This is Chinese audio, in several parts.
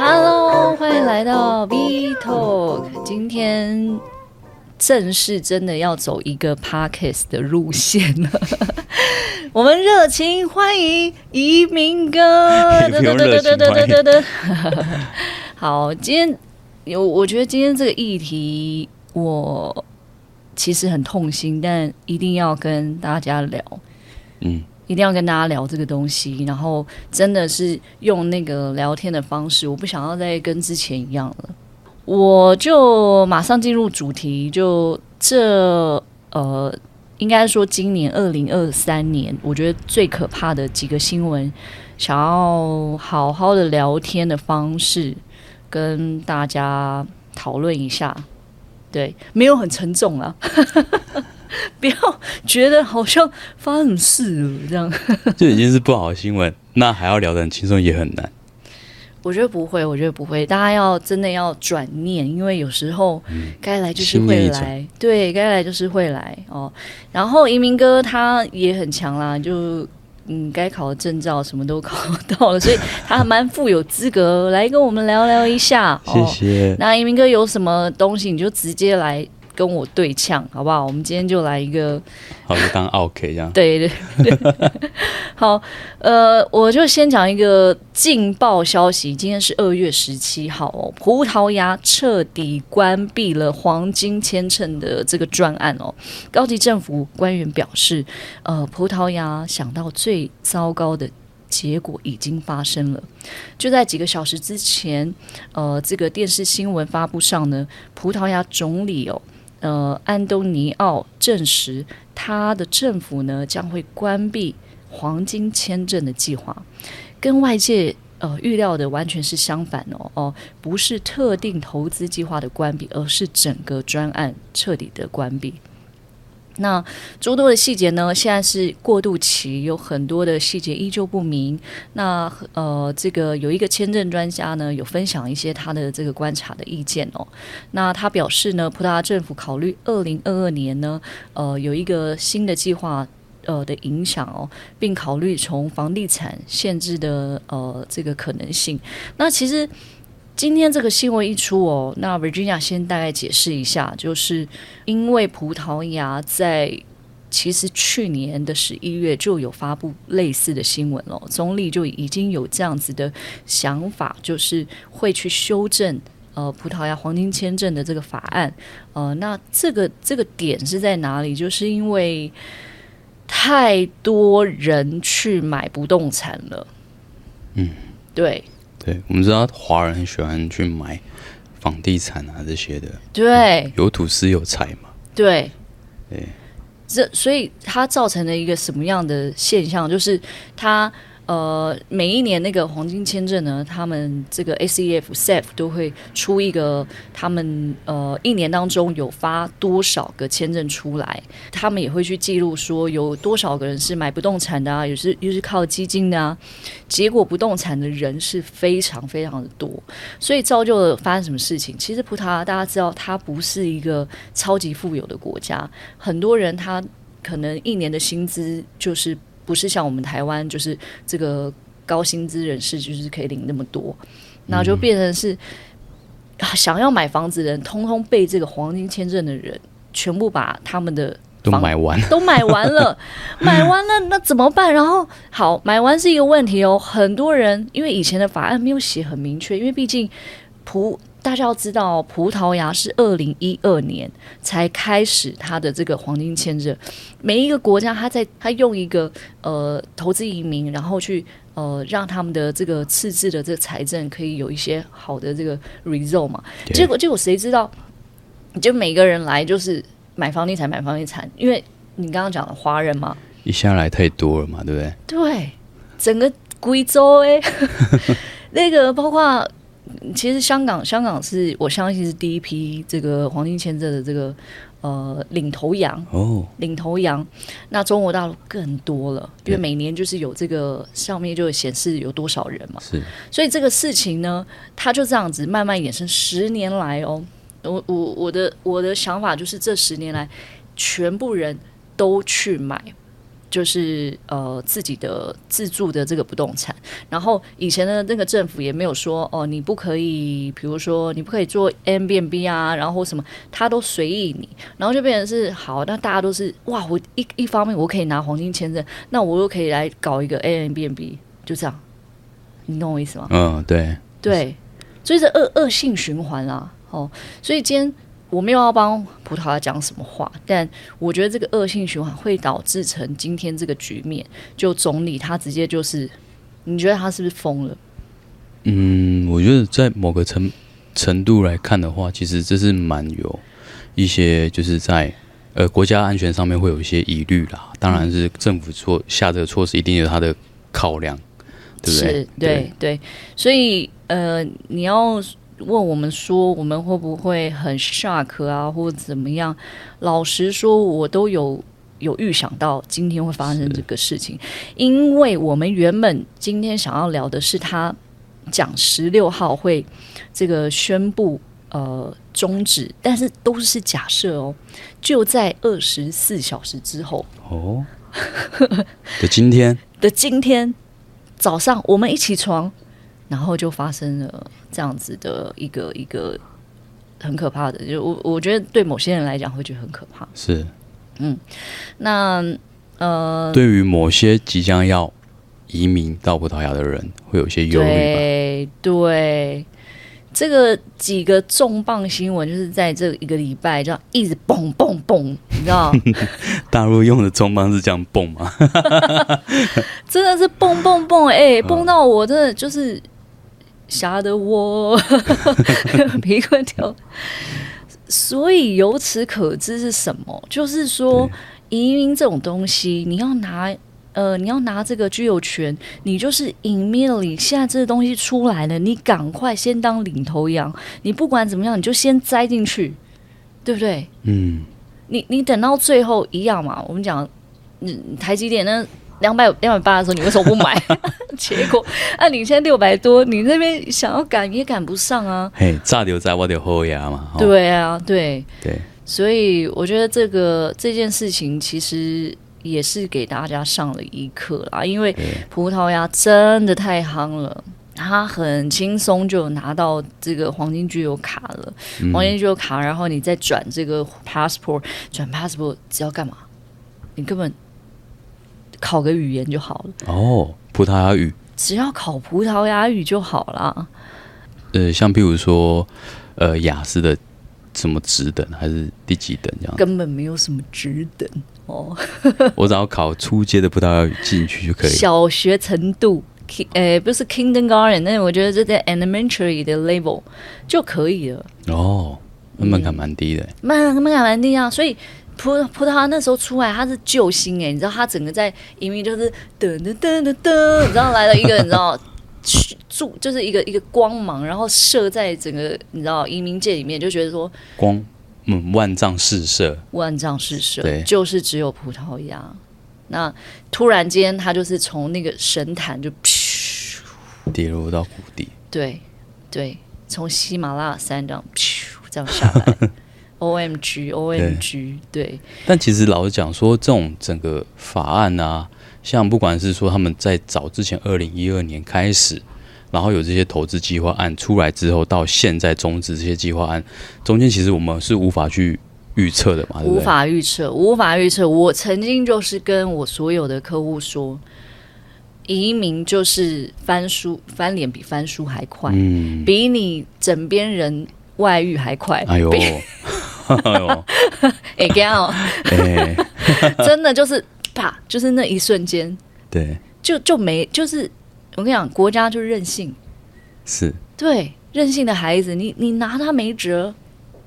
Hello，欢迎来到 V Talk。今天正式真的要走一个 Podcast 的路线了。我们热情欢迎移民哥。好，今天有，我觉得今天这个议题，我其实很痛心，但一定要跟大家聊。嗯。一定要跟大家聊这个东西，然后真的是用那个聊天的方式，我不想要再跟之前一样了。我就马上进入主题，就这呃，应该说今年二零二三年，我觉得最可怕的几个新闻，想要好好的聊天的方式跟大家讨论一下。对，没有很沉重啊。不要觉得好像发生什么事了这样，就已经是不好的新闻，那还要聊得很轻松也很难。我觉得不会，我觉得不会，大家要真的要转念，因为有时候该来就是会来，嗯、对该来就是会来哦。然后移民哥他也很强啦，就嗯该考的证照什么都考到了，所以他还蛮富有资格来跟我们聊聊一下。谢谢。哦、那移民哥有什么东西你就直接来。跟我对呛好不好？我们今天就来一个，好，就当 OK 这样。对 对对，好，呃，我就先讲一个劲爆消息。今天是二月十七号哦，葡萄牙彻底关闭了黄金签证的这个专案哦。高级政府官员表示，呃，葡萄牙想到最糟糕的结果已经发生了。就在几个小时之前，呃，这个电视新闻发布上呢，葡萄牙总理哦。呃，安东尼奥证实，他的政府呢将会关闭黄金签证的计划，跟外界呃预料的完全是相反哦哦，不是特定投资计划的关闭，而是整个专案彻底的关闭。那诸多的细节呢？现在是过渡期，有很多的细节依旧不明。那呃，这个有一个签证专家呢，有分享一些他的这个观察的意见哦。那他表示呢，葡萄牙政府考虑二零二二年呢，呃，有一个新的计划呃的影响哦，并考虑从房地产限制的呃这个可能性。那其实。今天这个新闻一出哦，那 Virginia 先大概解释一下，就是因为葡萄牙在其实去年的十一月就有发布类似的新闻了，总理就已经有这样子的想法，就是会去修正呃葡萄牙黄金签证的这个法案。呃，那这个这个点是在哪里？就是因为太多人去买不动产了。嗯，对。对，我们知道华人很喜欢去买房地产啊这些的，对，嗯、有土司有财嘛，对，对，这所以它造成了一个什么样的现象？就是它。呃，每一年那个黄金签证呢，他们这个 SEF、SEF 都会出一个，他们呃一年当中有发多少个签证出来，他们也会去记录说有多少个人是买不动产的啊，有是又是靠基金的啊，结果不动产的人是非常非常的多，所以造就了发生什么事情？其实葡萄牙大家知道，它不是一个超级富有的国家，很多人他可能一年的薪资就是。不是像我们台湾，就是这个高薪资人士，就是可以领那么多，那就变成是想要买房子的人，通通被这个黄金签证的人全部把他们的都买完，都买完了，买完了，那怎么办？然后好，买完是一个问题哦。很多人因为以前的法案没有写很明确，因为毕竟葡。大家要知道，葡萄牙是二零一二年才开始它的这个黄金签证。每一个国家，它在它用一个呃投资移民，然后去呃让他们的这个赤字的这个财政可以有一些好的这个 result 嘛。结果结果谁知道？就每个人来就是买房地产，买房地产，因为你刚刚讲的华人嘛，一下来太多了嘛，对不对？对，整个贵州哎，那个包括。其实香港，香港是我相信是第一批这个黄金签证的这个呃领头羊哦，领头羊。那中国大陆更多了，因为每年就是有这个上面就显示有多少人嘛，是。所以这个事情呢，它就这样子慢慢衍生。十年来哦，我我我的我的想法就是这十年来，全部人都去买就是呃自己的自住的这个不动产，然后以前的那个政府也没有说哦，你不可以，比如说你不可以做 Airbnb 啊，然后什么，他都随意你，然后就变成是好，那大家都是哇，我一一方面我可以拿黄金签证，那我又可以来搞一个 Airbnb，就这样，你懂我意思吗？嗯，对，对，所以这恶恶性循环啦，哦，所以今天。我没有要帮葡萄牙讲什么话，但我觉得这个恶性循环会导致成今天这个局面。就总理他直接就是，你觉得他是不是疯了？嗯，我觉得在某个程程度来看的话，其实这是蛮有一些就是在呃国家安全上面会有一些疑虑啦。当然是政府措下这个措施一定有他的考量，对不对？是，对对，对。所以呃，你要。问我们说，我们会不会很 shock 啊，或者怎么样？老实说，我都有有预想到今天会发生这个事情，因为我们原本今天想要聊的是他讲十六号会这个宣布呃终止，但是都是假设哦，就在二十四小时之后哦 的今天的今天早上，我们一起床。然后就发生了这样子的一个一个很可怕的，就我我觉得对某些人来讲会觉得很可怕。是，嗯，那呃，对于某些即将要移民到葡萄牙的人，会有一些忧虑吧？对，对，这个几个重磅新闻就是在这一个礼拜，这样一直蹦蹦蹦，你知道？大陆用的重磅是这样蹦吗？真的是蹦蹦蹦，哎，蹦到我真的就是。吓得我 皮快掉，所以由此可知是什么？就是说，移民这种东西，你要拿呃，你要拿这个居有权，你就是 immediately 现在这个东西出来了，你赶快先当领头羊，你不管怎么样，你就先栽进去，对不对？嗯，你你等到最后一样嘛？我们讲，嗯，台积电呢？两百两百八的时候，你为什么不买？结果按领先六百多，你那边想要赶也赶不上啊！嘿，炸掉在我的后牙嘛。对啊，对对，所以我觉得这个这件事情其实也是给大家上了一课啦，因为葡萄牙真的太夯了，他很轻松就拿到这个黄金居留卡了，嗯、黄金居留卡，然后你再转这个 passport，转 passport 只要干嘛？你根本。考个语言就好了哦，葡萄牙语，只要考葡萄牙语就好了。呃，像比如说，呃，雅思的什么职等还是第几等这样？根本没有什么职等哦。我只要考初阶的葡萄牙语进去就可以。小学程度，呃，不是 Kindergarten，那我觉得这在 Elementary 的 level 就可以了。哦，那门槛蛮低的，门门槛蛮低啊，所以。葡葡萄牙那时候出来，他是救星哎、欸，你知道他整个在移民就是噔噔噔噔噔，你知道来了一个你知道 去住就是一个一个光芒，然后射在整个你知道移民界里面，就觉得说光嗯万丈四射，万丈四射，对，就是只有葡萄牙。那突然间他就是从那个神坛就噗跌落到谷底，对对，从喜马拉雅山这样噗这样下来。O M G，O M G，对。但其实老实讲，说这种整个法案啊，像不管是说他们在早之前二零一二年开始，然后有这些投资计划案出来之后，到现在终止这些计划案，中间其实我们是无法去预测的嘛，无法预测，无法预测。我曾经就是跟我所有的客户说，移民就是翻书翻脸比翻书还快，嗯，比你枕边人外遇还快。哎呦。哎呦，哎，真的就是啪，就是那一瞬间，对，就就没，就是我跟你讲，国家就任性，是，对，任性的孩子，你你拿他没辙，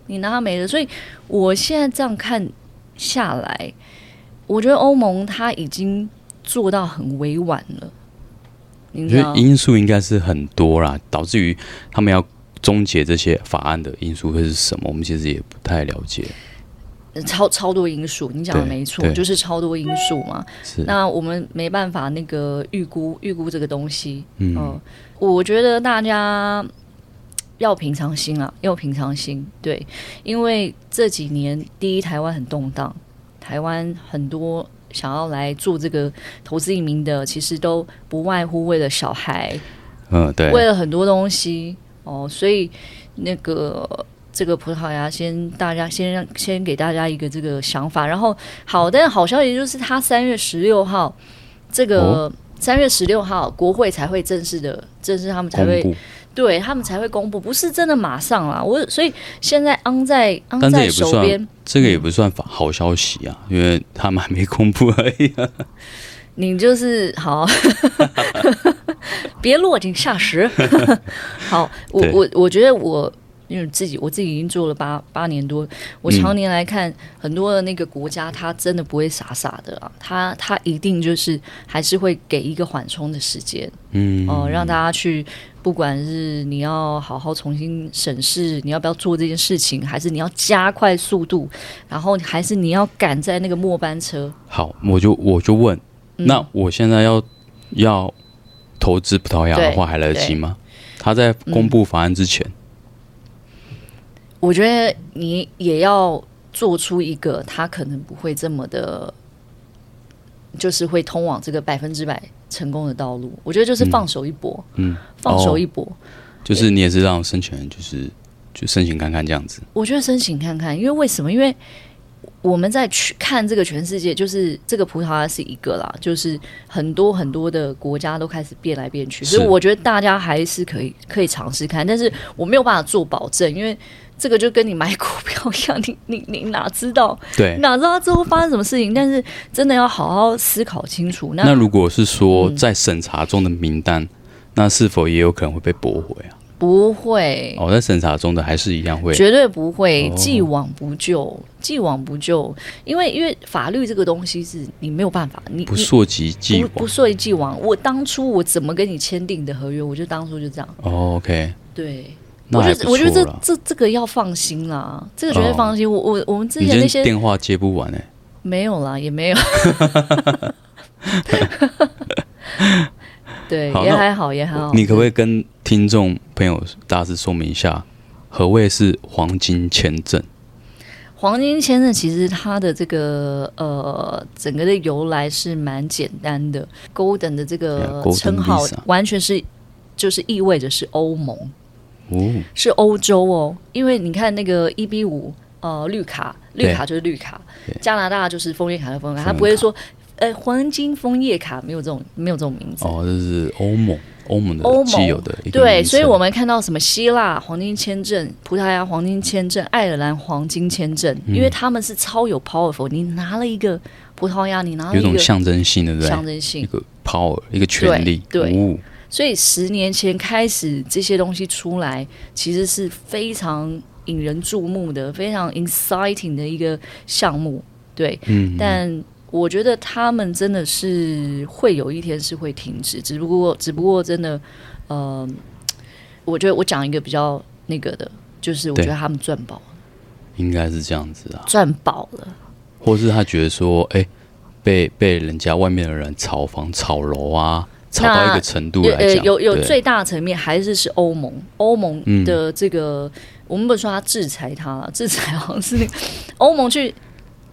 你拿他没辙，所以我现在这样看下来，我觉得欧盟他已经做到很委婉了，我觉得因素应该是很多啦，导致于他们要。终结这些法案的因素会是什么？我们其实也不太了解。超超多因素，你讲的没错，就是超多因素嘛。是。那我们没办法那个预估预估这个东西。嗯、呃，我觉得大家要平常心啊，要平常心。对，因为这几年第一台湾很动荡，台湾很多想要来做这个投资移民的，其实都不外乎为了小孩，嗯，对，为了很多东西哦，所以那个这个葡萄牙先大家先让先给大家一个这个想法，然后好，但是好消息就是他三月十六号这个三月十六号国会才会正式的正式他们才会。对他们才会公布，不是真的马上啦。我所以现在昂在昂在手边，这个也不算好消息啊，因为他们还没公布而已啊。你就是好，别落井下石。好，我我我觉得我。因为自己我自己已经做了八八年多，我常年来看、嗯、很多的那个国家，他真的不会傻傻的啊，他他一定就是还是会给一个缓冲的时间，嗯哦、呃，让大家去，不管是你要好好重新审视你要不要做这件事情，还是你要加快速度，然后还是你要赶在那个末班车。好，我就我就问，嗯、那我现在要要投资葡萄牙的话，还来得及吗？他在公布法案之前。嗯我觉得你也要做出一个，他可能不会这么的，就是会通往这个百分之百成功的道路。我觉得就是放手一搏，嗯，放手一搏，就是你也是让申请人，就是就申请看看这样子。我觉得申请看看，因为为什么？因为我们在去看这个全世界，就是这个葡萄牙是一个啦，就是很多很多的国家都开始变来变去，所以我觉得大家还是可以可以尝试看，但是我没有办法做保证，因为。这个就跟你买股票一样，你 你你哪知道？对，哪知道之后发生什么事情？但是真的要好好思考清楚。那那如果是说在审查中的名单，嗯、那是否也有可能会被驳回啊？不会哦，在审查中的还是一样会，绝对不会，既往不咎，既往不咎。因为因为法律这个东西是你没有办法，你不溯及既往，不溯及既往。我当初我怎么跟你签订的合约，我就当初就这样。哦、OK，对。我觉得，我觉得这这这个要放心啦，这个绝对放心。哦、我我我们之前那些电话接不完哎、欸，没有啦，也没有。对，也还好，也还好。你可不可以跟听众朋友大致说明一下，何谓是黄金签证？黄金签证其实它的这个呃，整个的由来是蛮简单的，Golden 的这个称号完全是就是意味着是欧盟。哦是欧洲哦，因为你看那个一比五呃绿卡，绿卡就是绿卡，加拿大就是枫叶卡的枫叶卡，它不会说呃黄金枫叶卡，没有这种没有这种名字。哦，这是欧盟欧盟的欧盟有的对，所以我们看到什么希腊黄金签证、葡萄牙黄金签证、爱尔兰黄金签证，嗯、因为他们是超有 powerful，你拿了一个葡萄牙，你拿了一个有种象征性的对。象征性。一个 power 一个权力。对。所以十年前开始这些东西出来，其实是非常引人注目的、非常 exciting 的一个项目，对。嗯。但我觉得他们真的是会有一天是会停止，只不过，只不过真的，呃，我觉得我讲一个比较那个的，就是我觉得他们赚饱了，应该是这样子啊，赚饱了，或是他觉得说，哎，被被人家外面的人炒房、炒楼啊。炒到一个程度来讲，有有，有最大层面还是是欧盟，欧盟的这个，嗯、我们不说他制裁他了，制裁好像是那个欧盟去。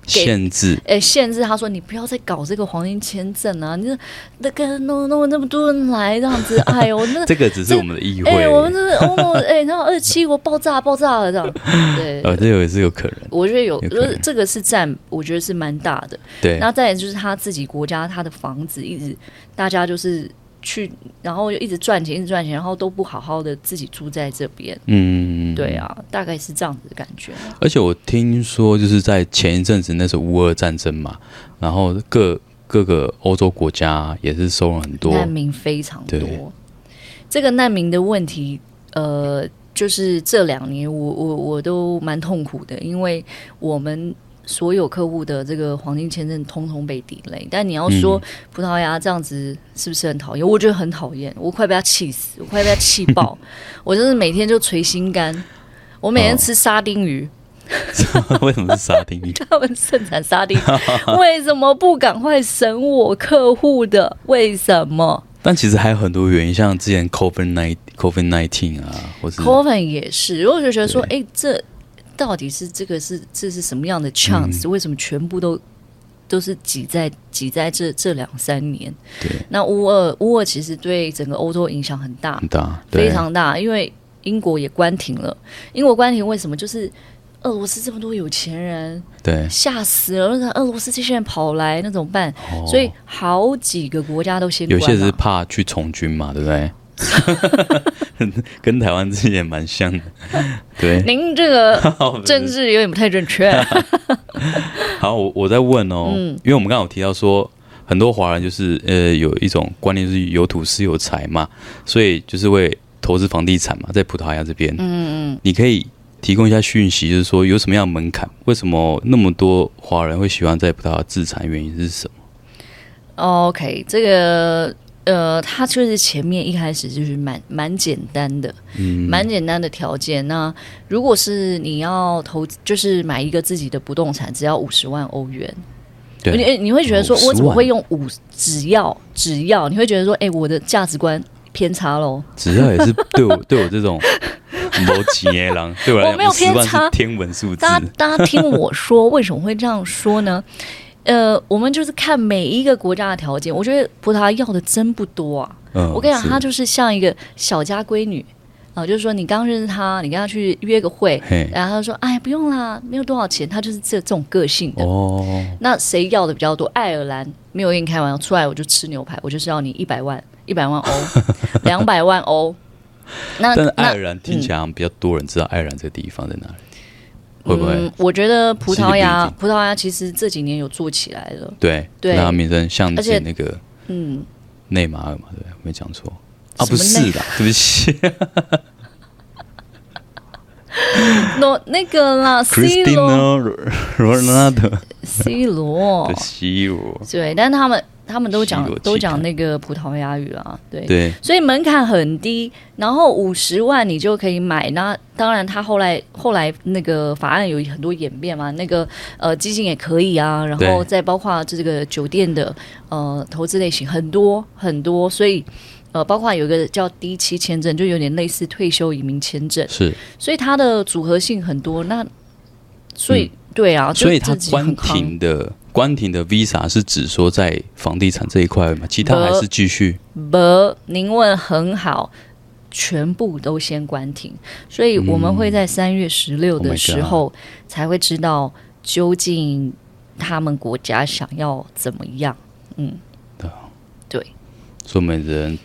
限制，哎、欸，限制他说你不要再搞这个黄金签证啊！你说那个弄弄那么多人来这样子，哎呦，那这个只是我们的议会，哎，我们这是欧盟，哎，然后二七国爆炸爆炸了这样，对，呃，这个也是有可能，我觉得有，就是这个是占，我觉得是蛮大的，对，然后再来就是他自己国家他的房子一直大家就是。去，然后又一直赚钱，一直赚钱，然后都不好好的自己住在这边。嗯，对啊，大概是这样子的感觉。而且我听说，就是在前一阵子，那时候乌俄战争嘛，然后各各个欧洲国家也是收了很多难民，非常多。这个难民的问题，呃，就是这两年我我我都蛮痛苦的，因为我们。所有客户的这个黄金签证通通被 delay，但你要说葡萄牙这样子是不是很讨厌？我觉得很讨厌，我快被他气死，我快被他气爆，我就是每天就捶心肝，我每天吃沙丁鱼。哦、为什么是沙丁鱼？他们盛产沙丁鱼，为什么不赶快审我客户的？为什么？但其实还有很多原因，像之前 COVID nineteen COVID nineteen 啊，或者 COVID 也是，我就觉得说，哎，这。到底是这个是这是什么样的 chance？、嗯、为什么全部都都是挤在挤在这这两三年。对，那乌尔乌尔其实对整个欧洲影响很大，很大，非常大，因为英国也关停了。英国关停为什么？就是俄罗斯这么多有钱人，对，吓死了。那个俄罗斯这些人跑来，那怎么办？哦、所以好几个国家都先关。有些是怕去从军嘛，对不对？跟台湾之前蛮像的，对。您这个 政治有点不太正确。好，我我在问哦，嗯、因为我们刚刚有提到说，很多华人就是呃有一种观念是有土是有财嘛，所以就是为投资房地产嘛，在葡萄牙这边，嗯嗯，你可以提供一下讯息，就是说有什么样的门槛？为什么那么多华人会喜欢在葡萄牙自产？原因是什么？OK，这个。呃，他就是前面一开始就是蛮蛮简单的，嗯，蛮简单的条件。那如果是你要投，就是买一个自己的不动产，只要五十万欧元。对，你你会觉得说，我怎么会用五？只要只要，你会觉得说，哎，我的价值观偏差喽？只要也是 对我对我这种逻辑耶郎，对我来讲，我没有偏差，天文数字。大家大家听我说，为什么会这样说呢？呃，我们就是看每一个国家的条件。我觉得葡萄牙要的真不多啊。嗯、我跟你讲，他就是像一个小家闺女啊、呃，就是说你刚认识他，你跟他去约个会，然后他说：“哎，不用啦，没有多少钱。”他就是这这种个性的。哦。那谁要的比较多？爱尔兰没有跟你开玩笑，出来我就吃牛排，我就是要你一百万，一百万欧，两百万欧。那但是爱尔兰听起来比较多人知道爱尔兰这个地方在哪里。会不会？嗯，我觉得葡萄牙，葡萄牙其实这几年有做起来了。对，对，那名声像是那个，嗯，内马尔嘛，对，没讲错。啊，不是的，对不起。那那个啦，C 罗，罗纳德，C 罗，C 罗，对，但他们。他们都讲都讲那个葡萄牙语啊，对，对，所以门槛很低，然后五十万你就可以买。那当然，他后来后来那个法案有很多演变嘛，那个呃基金也可以啊，然后再包括这个酒店的呃投资类型很多很多，所以呃包括有一个叫 D 七签证，就有点类似退休移民签证，是，所以它的组合性很多。那所以、嗯、对啊，所以它关停的。关停的 Visa 是指说在房地产这一块吗？其他还是继续？不，您问很好，全部都先关停，所以我们会在三月十六的时候才会知道究竟他们国家想要怎么样。嗯，对，对，所以每人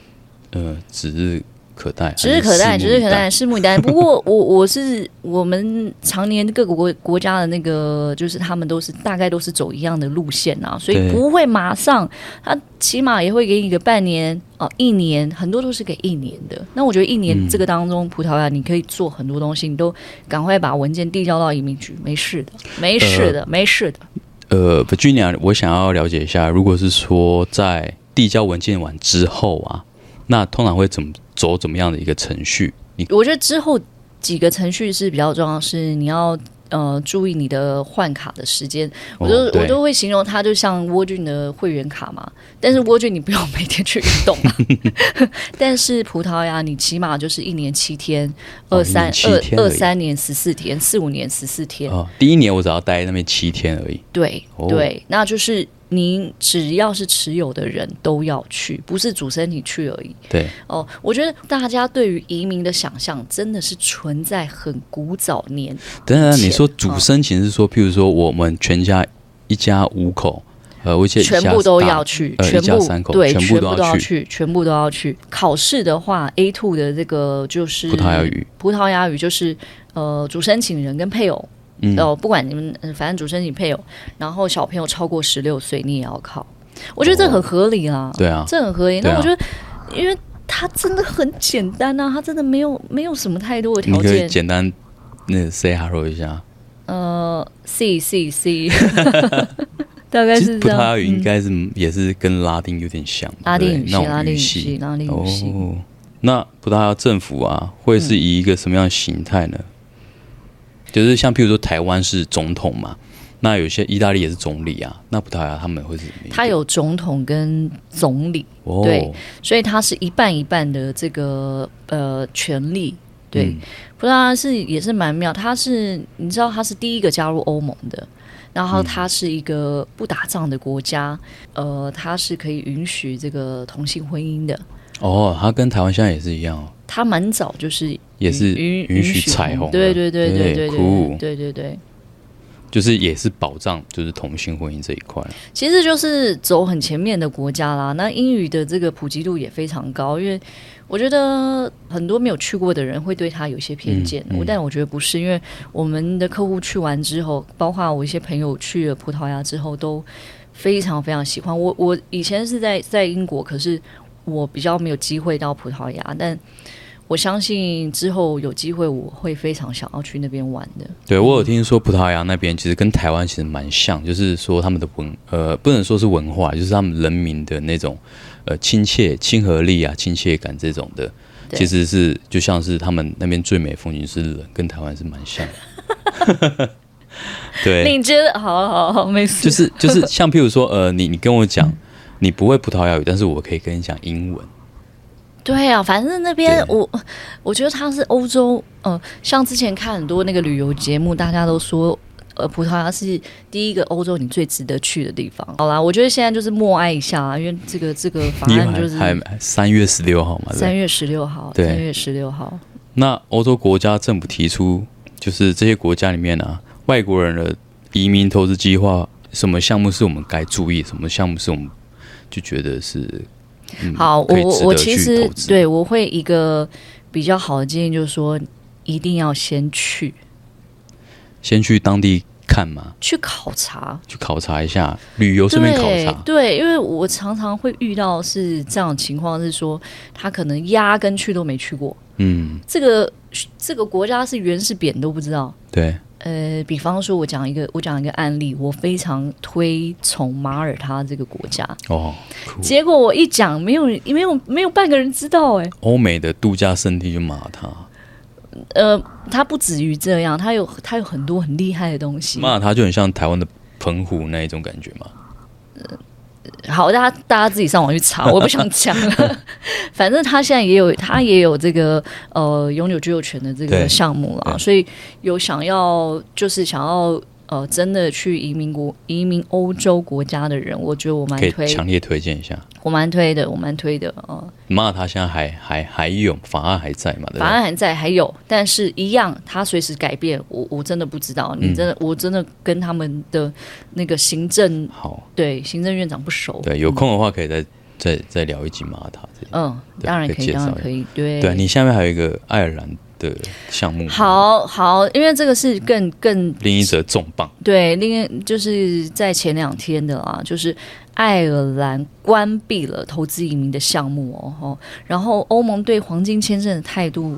呃指日。可待，指日可待，指日可待，拭目以待。不过我我是我们常年各个国国家的那个，就是他们都是大概都是走一样的路线啊，所以不会马上，他起码也会给你个半年哦，一年，很多都是给一年的。那我觉得一年这个当中，葡萄牙你可以做很多东西，你都赶快把文件递交到移民局，没事的，没事的，没事的。呃，Virginia，我想要了解一下，如果是说在递交文件完之后啊，那通常会怎么？走怎么样的一个程序？你我觉得之后几个程序是比较重要，是你要呃注意你的换卡的时间。我就、哦、我就会形容它就像沃郡的会员卡嘛，但是沃郡你不用每天去运动啊。但是葡萄牙你起码就是一年七天，二三二二三年十四天，四五年十四天。哦，第一年我只要待那边七天而已。对、哦、对，那就是。您只要是持有的人都要去，不是主申请去而已。对哦，我觉得大家对于移民的想象真的是存在很古早年。当然，你说主申请是说，譬如说我们全家一家五口，呃，我全部都要去，呃、全部三口对，全部都要去，全部都要去。考试的话，A two 的这个就是葡萄牙语，葡萄牙语就是呃，主申请人跟配偶。哦，不管你们，反正主持人你配偶，然后小朋友超过十六岁，你也要考。我觉得这很合理啊。对啊，这很合理。那我觉得，因为它真的很简单啊，它真的没有没有什么太多的条件。简单，那 say hello 一下。呃，C C C，大概是这样。葡萄牙语应该是也是跟拉丁有点像，拉丁语系，拉丁语系，拉丁语系。哦，那葡萄牙政府啊，会是以一个什么样的形态呢？就是像譬如说台湾是总统嘛，那有些意大利也是总理啊，那葡萄牙他们会是什么？他有总统跟总理，哦、对，所以他是一半一半的这个呃权力，对，嗯、葡萄牙是也是蛮妙，它是你知道它是第一个加入欧盟的，然后它是一个不打仗的国家，嗯、呃，它是可以允许这个同性婚姻的。哦，它跟台湾现在也是一样哦。它蛮早就是也是允允许彩虹，对对对对对对酷对对对，就是也是保障就是同性婚姻这一块。其实就是走很前面的国家啦。那英语的这个普及度也非常高，因为我觉得很多没有去过的人会对他有些偏见，嗯嗯、但我觉得不是，因为我们的客户去完之后，包括我一些朋友去了葡萄牙之后，都非常非常喜欢。我我以前是在在英国，可是我比较没有机会到葡萄牙，但。我相信之后有机会，我会非常想要去那边玩的。对，我有听说葡萄牙那边其实跟台湾其实蛮像，就是说他们的文呃不能说是文化，就是他们人民的那种呃亲切、亲和力啊、亲切感这种的，其实是就像是他们那边最美风景是人，跟台湾是蛮像的。对，你觉得好好好，没事。就是就是 像譬如说呃，你你跟我讲你不会葡萄牙语，但是我可以跟你讲英文。对啊，反正那边我我觉得它是欧洲，呃，像之前看很多那个旅游节目，大家都说，呃，葡萄牙是第一个欧洲你最值得去的地方。好啦，我觉得现在就是默哀一下啊，因为这个这个法案就是三月十六号嘛，三月十六号，三月十六号。那欧洲国家政府提出，就是这些国家里面啊，外国人的移民投资计划，什么项目是我们该注意，什么项目是我们就觉得是。嗯、好，我我其实对我会一个比较好的建议，就是说一定要先去，先去当地看嘛，去考察，去考察一下，旅游顺便考察。对，因为我常常会遇到是这样的情况，是说他可能压根去都没去过，嗯，这个这个国家是圆是扁都不知道，对。呃，比方说，我讲一个，我讲一个案例，我非常推崇马耳他这个国家哦。结果我一讲，没有人，没有，没有半个人知道哎。欧美的度假胜地就马耳他。呃，它不止于这样，它有它有很多很厉害的东西。马耳他就很像台湾的澎湖那一种感觉嘛。呃好，大家大家自己上网去查，我不想讲了。反正他现在也有，他也有这个呃永久居留权的这个项目了，所以有想要就是想要。呃，真的去移民国、移民欧洲国家的人，我觉得我蛮推，强烈推荐一下。我蛮推的，我蛮推的啊。马耳他现在还还还有法案还在嘛？法案还在，还有，但是一样，他随时改变。我我真的不知道，你真的，嗯、我真的跟他们的那个行政好，对行政院长不熟。对，有空的话可以再再再聊一集马耳他。嗯，当然可以，当然可以。对，对你下面还有一个爱尔兰。的项目好好，因为这个是更更另一则重磅。对，另一就是在前两天的啊，就是爱尔兰关闭了投资移民的项目哦，然后欧盟对黄金签证的态度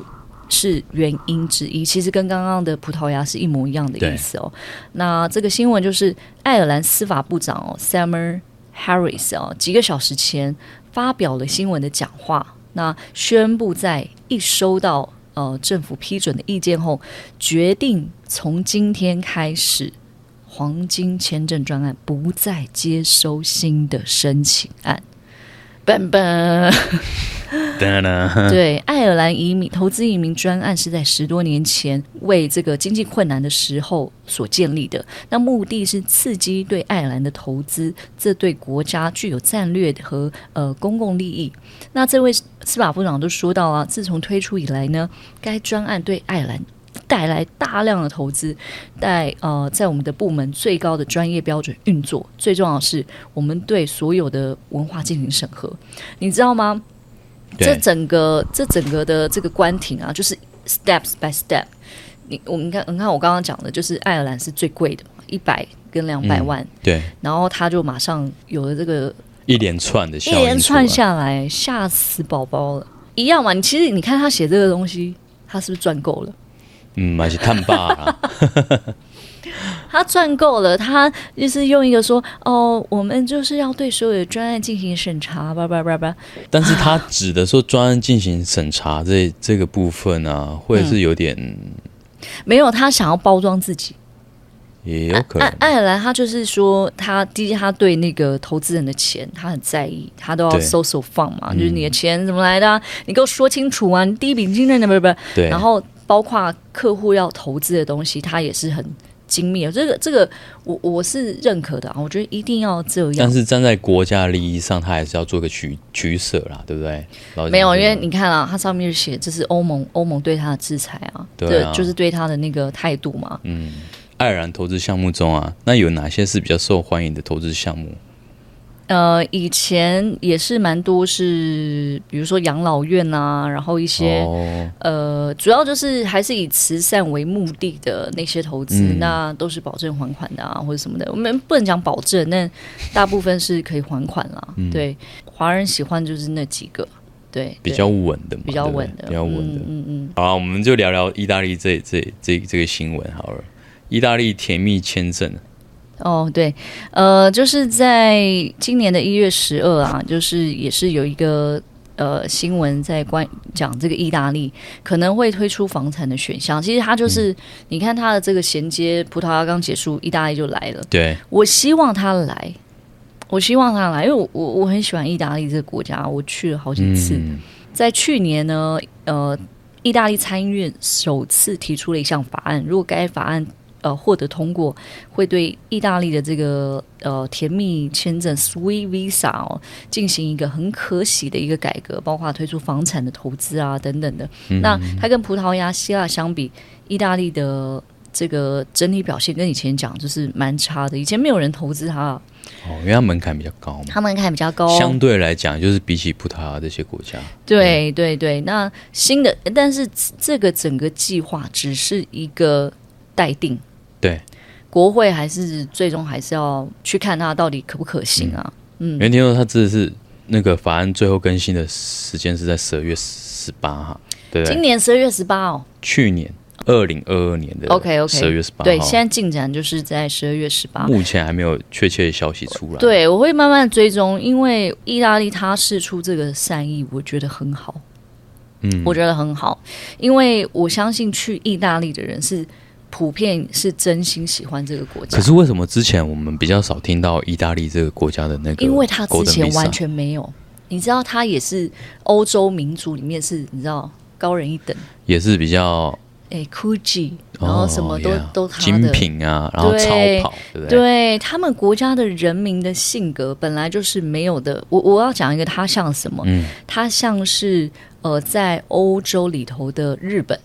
是原因之一，其实跟刚刚的葡萄牙是一模一样的意思哦。那这个新闻就是爱尔兰司法部长哦，Summer Harris 哦，几个小时前发表了新闻的讲话，那宣布在一收到。呃，政府批准的意见后，决定从今天开始，黄金签证专案不再接收新的申请案。笨笨。对，爱尔兰移民投资移民专案是在十多年前为这个经济困难的时候所建立的。那目的是刺激对爱尔兰的投资，这对国家具有战略和呃公共利益。那这位司法部长都说到啊，自从推出以来呢，该专案对爱尔兰带来大量的投资，带呃在我们的部门最高的专业标准运作。最重要的是，我们对所有的文化进行审核，你知道吗？对这整个这整个的这个关停啊，就是 steps by step 你。你我们看，你看我刚刚讲的，就是爱尔兰是最贵的嘛，一百跟两百万。嗯、对。然后他就马上有了这个一连串的，一连串下来，吓死宝宝了。一样嘛，你其实你看他写这个东西，他是不是赚够了？嗯，而且探爸了。他赚够了，他就是用一个说哦，我们就是要对所有的专案进行审查，叭叭叭叭。但是他指的说专案进行审查这这个部分啊，会是有点、嗯、没有，他想要包装自己。也有可能。爱爱尔兰他就是说，他第一他对那个投资人的钱他很在意，他都要搜索放嘛，就是你的钱怎么来的、啊，你给我说清楚啊！你第一笔金额的不是不。然后包括客户要投资的东西，他也是很。精密，这个这个我我是认可的啊，我觉得一定要这样。但是站在国家利益上，他还是要做个取取舍啦，对不对？没有，因为你看啊，它上面写这是欧盟欧盟对他的制裁啊，对啊，就是对他的那个态度嘛。嗯，爱尔兰投资项目中啊，那有哪些是比较受欢迎的投资项目？呃，以前也是蛮多是，比如说养老院啊，然后一些、哦、呃，主要就是还是以慈善为目的的那些投资，嗯、那都是保证还款的啊，或者什么的。我们不能讲保证，但大部分是可以还款啦。嗯、对，华人喜欢就是那几个，对，比较稳的嘛，比较稳的，比较稳的。嗯嗯，嗯。好，我们就聊聊意大利这这这这个新闻好了。意大利甜蜜签证。哦，对，呃，就是在今年的一月十二啊，就是也是有一个呃新闻在关讲这个意大利可能会推出房产的选项。其实它就是，嗯、你看它的这个衔接，葡萄牙刚结束，意大利就来了。对，我希望他来，我希望他来，因为我我我很喜欢意大利这个国家，我去了好几次。嗯、在去年呢，呃，意大利参议院首次提出了一项法案，如果该法案。呃，获得通过会对意大利的这个呃甜蜜签证 （Sweet Visa） 哦进行一个很可喜的一个改革，包括推出房产的投资啊等等的。嗯、那它跟葡萄牙、希腊相比，意大利的这个整体表现跟以前讲就是蛮差的。以前没有人投资它哦，因为它门槛比较高嘛。它门槛比较高，相对来讲就是比起葡萄牙这些国家。对对对，那新的，但是这个整个计划只是一个待定。对，国会还是最终还是要去看它到底可不可行啊？嗯，原听说它这是那个法案最后更新的时间是在十二月十八号，对，对，今年十二月十八哦，去年二零二二年的 OK OK 十二月十八号，对，现在进展就是在十二月十八，目前还没有确切的消息出来。对，我会慢慢追踪，因为意大利他试出这个善意，我觉得很好，嗯，我觉得很好，因为我相信去意大利的人是。普遍是真心喜欢这个国家，可是为什么之前我们比较少听到意大利这个国家的那个？因为他之前完全没有，你知道，他也是欧洲民族里面是你知道高人一等，也是比较哎，Gucci，然后什么都、哦、都他的精品啊，然后超跑，对不对？对，他们国家的人民的性格本来就是没有的。我我要讲一个，他像什么？嗯，他像是呃，在欧洲里头的日本。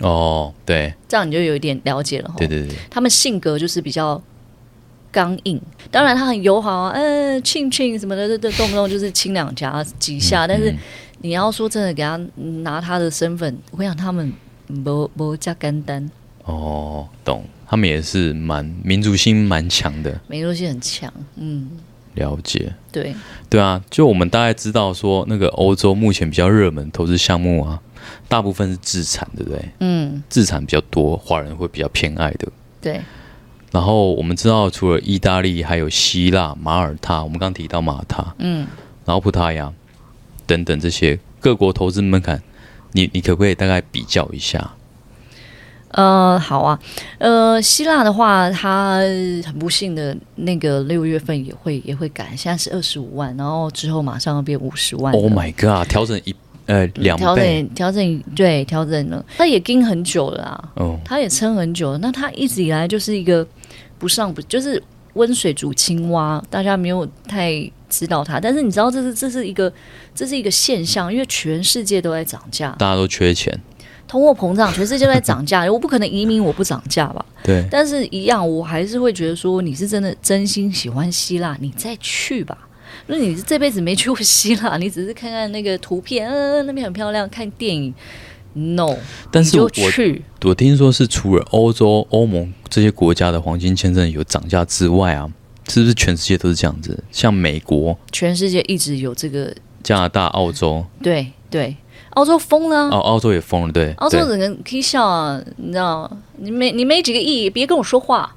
哦，对，这样你就有一点了解了。对对对，他们性格就是比较刚硬，当然他很友好啊，嗯，亲亲什么的，这动不动就是亲两颊几下。嗯、但是你要说真的，给他拿他的身份，我想他们不不加干单。哦，懂，他们也是蛮民族性蛮强的，民族性很强。嗯，了解。对对啊，就我们大概知道说，那个欧洲目前比较热门投资项目啊。大部分是自产，对不对？嗯，自产比较多，华人会比较偏爱的。对。然后我们知道，除了意大利，还有希腊、马耳他，我们刚提到马耳他，嗯，然后葡萄牙等等这些各国投资门槛，你你可不可以大概比较一下？呃，好啊，呃，希腊的话，它很不幸的那个六月份也会也会改，现在是二十五万，然后之后马上要变五十万。Oh my god！调整一。呃，两倍调整调整，对，调整了，他也盯很久了啊，哦，他也撑很久了，那他一直以来就是一个不上不，就是温水煮青蛙，大家没有太知道他，但是你知道这是这是一个这是一个现象，因为全世界都在涨价，大家都缺钱，通货膨胀，全世界都在涨价，我不可能移民我不涨价吧？对，但是一样，我还是会觉得说你是真的真心喜欢希腊，你再去吧。那你这辈子没去过希腊，你只是看看那个图片，嗯、呃，那边很漂亮，看电影。No，但是我我听说是除了欧洲、欧盟这些国家的黄金签证有涨价之外啊，是不是全世界都是这样子？像美国，全世界一直有这个。加拿大、澳洲，对对，澳洲疯了。哦，澳洲也疯了，对。澳洲整个可以笑啊，你知道？你没你没几个亿，别跟我说话。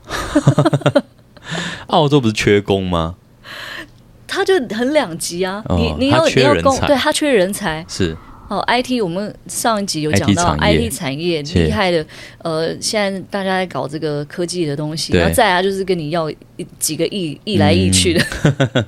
澳洲不是缺工吗？他就很两极啊，哦、你你要你要供，对他缺人才。是，哦，IT 我们上一集有讲到 IT 产业。厉害的，呃，现在大家在搞这个科技的东西，然后再来就是跟你要几个亿，亿来亿去的。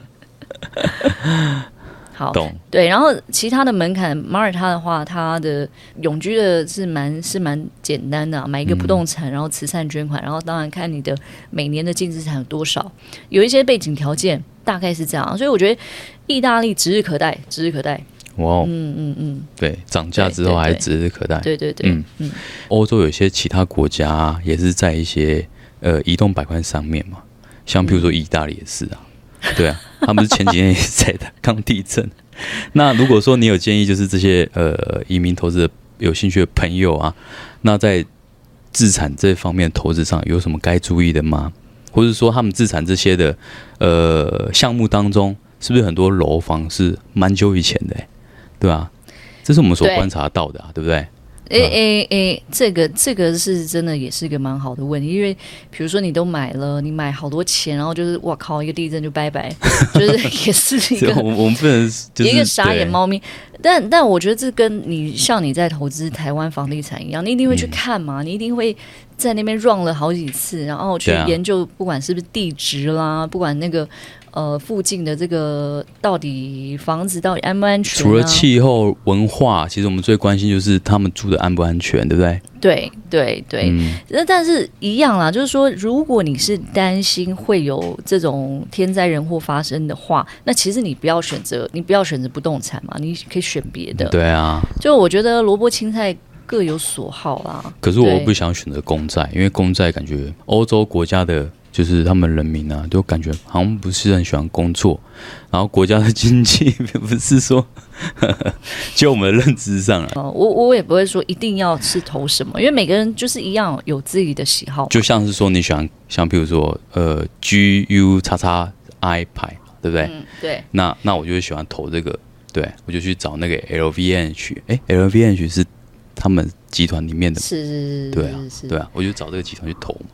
嗯 好，懂对，然后其他的门槛，马耳他的话，它的永居的是蛮是蛮简单的，啊，买一个不动产，然后慈善捐款，然后当然看你的每年的净资产有多少，有一些背景条件，大概是这样，所以我觉得意大利指日可待，指日可待。哇，嗯嗯嗯，嗯对，涨价之后还指日可待。对对对，嗯嗯，欧洲有些其他国家也是在一些呃移动板块上面嘛，像譬如说意大利也是啊。对啊，他们是前几年也在的刚地震。那如果说你有建议，就是这些呃移民投资的有兴趣的朋友啊，那在资产这方面投资上有什么该注意的吗？或者说他们资产这些的呃项目当中，是不是很多楼房是蛮久以前的？对吧？这是我们所观察到的对不对？哎哎哎，这个这个是真的，也是一个蛮好的问题。因为比如说你都买了，你买好多钱，然后就是我靠，一个地震就拜拜，就是 也是一个我我们不能、就是、一个傻眼猫咪。但但我觉得这跟你像你在投资台湾房地产一样，你一定会去看嘛，嗯、你一定会在那边 run 了好几次，然后去研究，不管是不是地值啦，不管那个。呃，附近的这个到底房子到底安不安全啊？除了气候文化，其实我们最关心就是他们住的安不安全，对不对？对对对。那、嗯、但是一样啦，就是说，如果你是担心会有这种天灾人祸发生的话，那其实你不要选择，你不要选择不动产嘛，你可以选别的。对啊。就我觉得萝卜青菜各有所好啦。可是我不想选择公债，因为公债感觉欧洲国家的。就是他们人民啊，都感觉好像不是很喜欢工作，然后国家的经济并 不是说，就我们的认知上来，我我也不会说一定要是投什么，因为每个人就是一样有自己的喜好。就像是说你喜欢，像比如说呃 G U 叉叉 I 牌，对不对？嗯，对。那那我就会喜欢投这个，对我就去找那个 L V N H，哎，L V N H 是他们集团里面的，是是是，对啊，对啊，我就找这个集团去投嘛。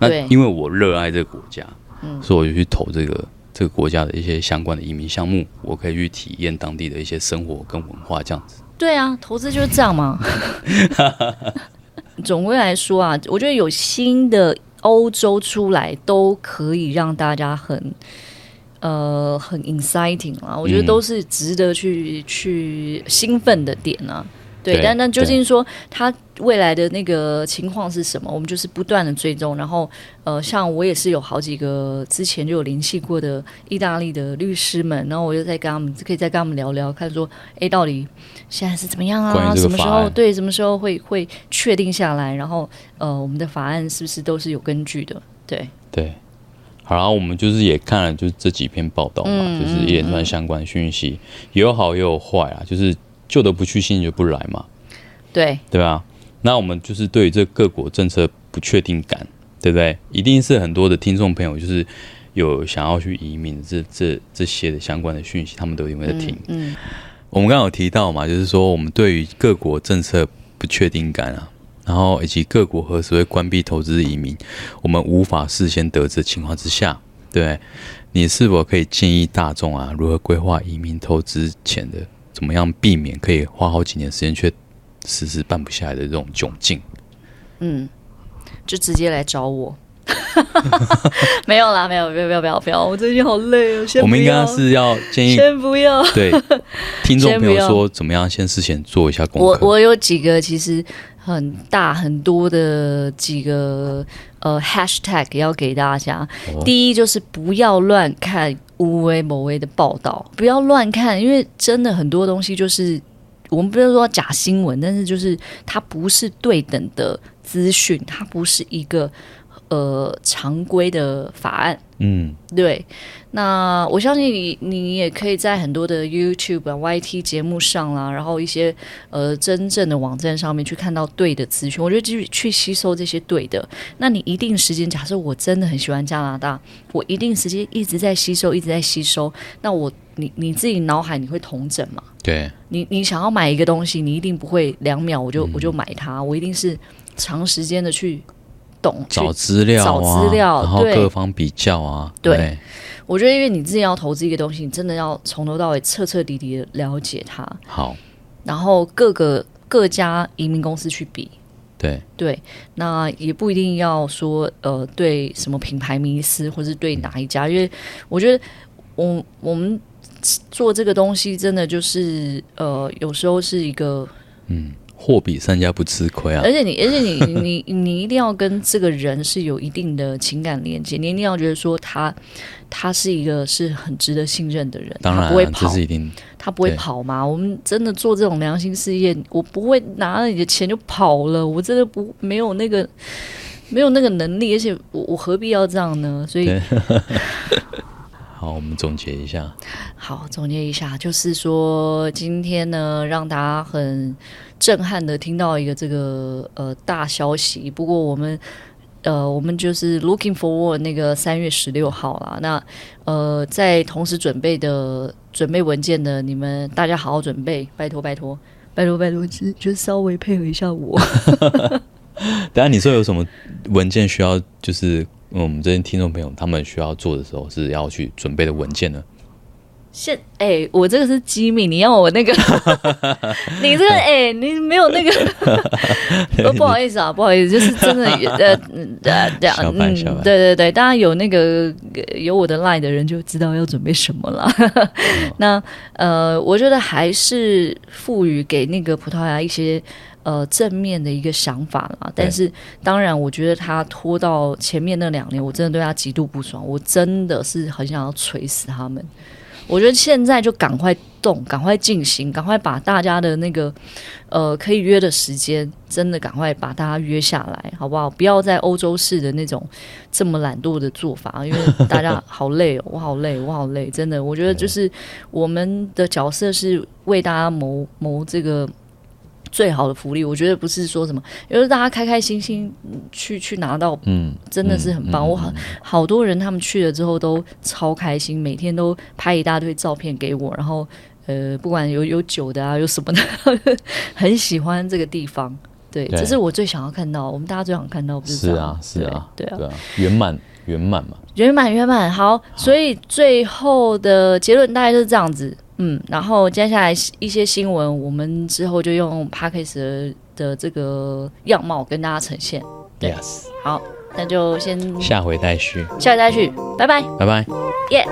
那因为我热爱这个国家，嗯，所以我就去投这个这个国家的一些相关的移民项目，我可以去体验当地的一些生活跟文化，这样子。对啊，投资就是这样嘛。总归来说啊，我觉得有新的欧洲出来，都可以让大家很呃很 exciting 啊，我觉得都是值得去、嗯、去兴奋的点啊。对，但那究竟说他未来的那个情况是什么？我们就是不断的追踪，然后呃，像我也是有好几个之前就有联系过的意大利的律师们，然后我就在跟他们可以再跟他们聊聊，看说，哎，到底现在是怎么样啊？什么时候对？什么时候会会确定下来？然后呃，我们的法案是不是都是有根据的？对对，好，然后我们就是也看了就是这几篇报道嘛，嗯、就是一连串相关讯息，也有好也有坏啊，就是。旧的不去，新就不来嘛，对对吧？那我们就是对于这各国政策不确定感，对不对？一定是很多的听众朋友就是有想要去移民这这这些的相关的讯息，他们都一定会在听。嗯，嗯我们刚刚有提到嘛，就是说我们对于各国政策不确定感啊，然后以及各国何时会关闭投资移民，我们无法事先得知的情况之下，对，你是否可以建议大众啊，如何规划移民投资前的？怎么样避免可以花好几年时间却迟迟办不下来的这种窘境？嗯，就直接来找我。没有啦，没有，不要，不要，不要，不要！我最近好累哦。我们应该是要建议，先不要。对，听众朋友说怎么样？先事先做一下功课。我我有几个其实很大很多的几个呃 hashtag 要给大家。哦、第一就是不要乱看。无为某为的报道，不要乱看，因为真的很多东西就是我们不是说假新闻，但是就是它不是对等的资讯，它不是一个呃常规的法案。嗯，对。那我相信你，你也可以在很多的 YouTube 啊、YT 节目上啦，然后一些呃真正的网站上面去看到对的资讯。我觉得继续去吸收这些对的。那你一定时间，假设我真的很喜欢加拿大，我一定时间一直在吸收，一直在吸收。那我你你自己脑海你会同整嘛？对。你你想要买一个东西，你一定不会两秒我就、嗯、我就买它，我一定是长时间的去懂找资料、啊、找资料，然后各方比较啊，对。对我觉得，因为你自己要投资一个东西，你真的要从头到尾彻彻底底的了解它。好，然后各个各家移民公司去比。对对，那也不一定要说呃，对什么品牌迷思，或是对哪一家，因为我觉得我我们做这个东西真的就是呃，有时候是一个嗯。货比三家不吃亏啊！而且你，而且你，你，你一定要跟这个人是有一定的情感连接，你一定要觉得说他，他是一个是很值得信任的人，当然、啊、他不会跑，这是一定，他不会跑嘛。我们真的做这种良心事业，我不会拿了你的钱就跑了，我真的不没有那个没有那个能力，而且我我何必要这样呢？所以。好，我们总结一下。好，总结一下，就是说今天呢，让大家很震撼的听到一个这个呃大消息。不过我们呃，我们就是 looking forward 那个三月十六号啦。那呃，在同时准备的准备文件的你们，大家好好准备，拜托拜托拜托拜托，就就稍微配合一下我。等下你说有什么文件需要，就是。嗯，我们这些听众朋友他们需要做的时候是要去准备的文件呢。现哎、欸，我这个是机密，你要我那个，你这个哎、欸，你没有那个，哦、不好意思啊，不好意思，就是真的呃 呃这样，嗯，对对对，当然有那个有我的 line 的人就知道要准备什么了。嗯、那呃，我觉得还是赋予给那个葡萄牙一些。呃，正面的一个想法啦，但是当然，我觉得他拖到前面那两年，我真的对他极度不爽，我真的是很想要锤死他们。我觉得现在就赶快动，赶快进行，赶快把大家的那个呃可以约的时间，真的赶快把大家约下来，好不好？不要在欧洲式的那种这么懒惰的做法，因为大家好累哦，我好累，我好累，真的，我觉得就是我们的角色是为大家谋谋这个。最好的福利，我觉得不是说什么，因为大家开开心心去去拿到，嗯，真的是很棒。嗯嗯、我好好多人他们去了之后都超开心，每天都拍一大堆照片给我，然后呃，不管有有酒的啊，有什么的，很喜欢这个地方。对，对这是我最想要看到，我们大家最想看到不是？是啊，是啊，对啊，圆满圆满嘛，圆满圆满。好，所以最后的结论大概就是这样子。嗯，然后接下来一些新闻，我们之后就用 p a c k a s 的这个样貌跟大家呈现。Yes，好，那就先下回待续，下回待续，拜拜，拜拜，耶。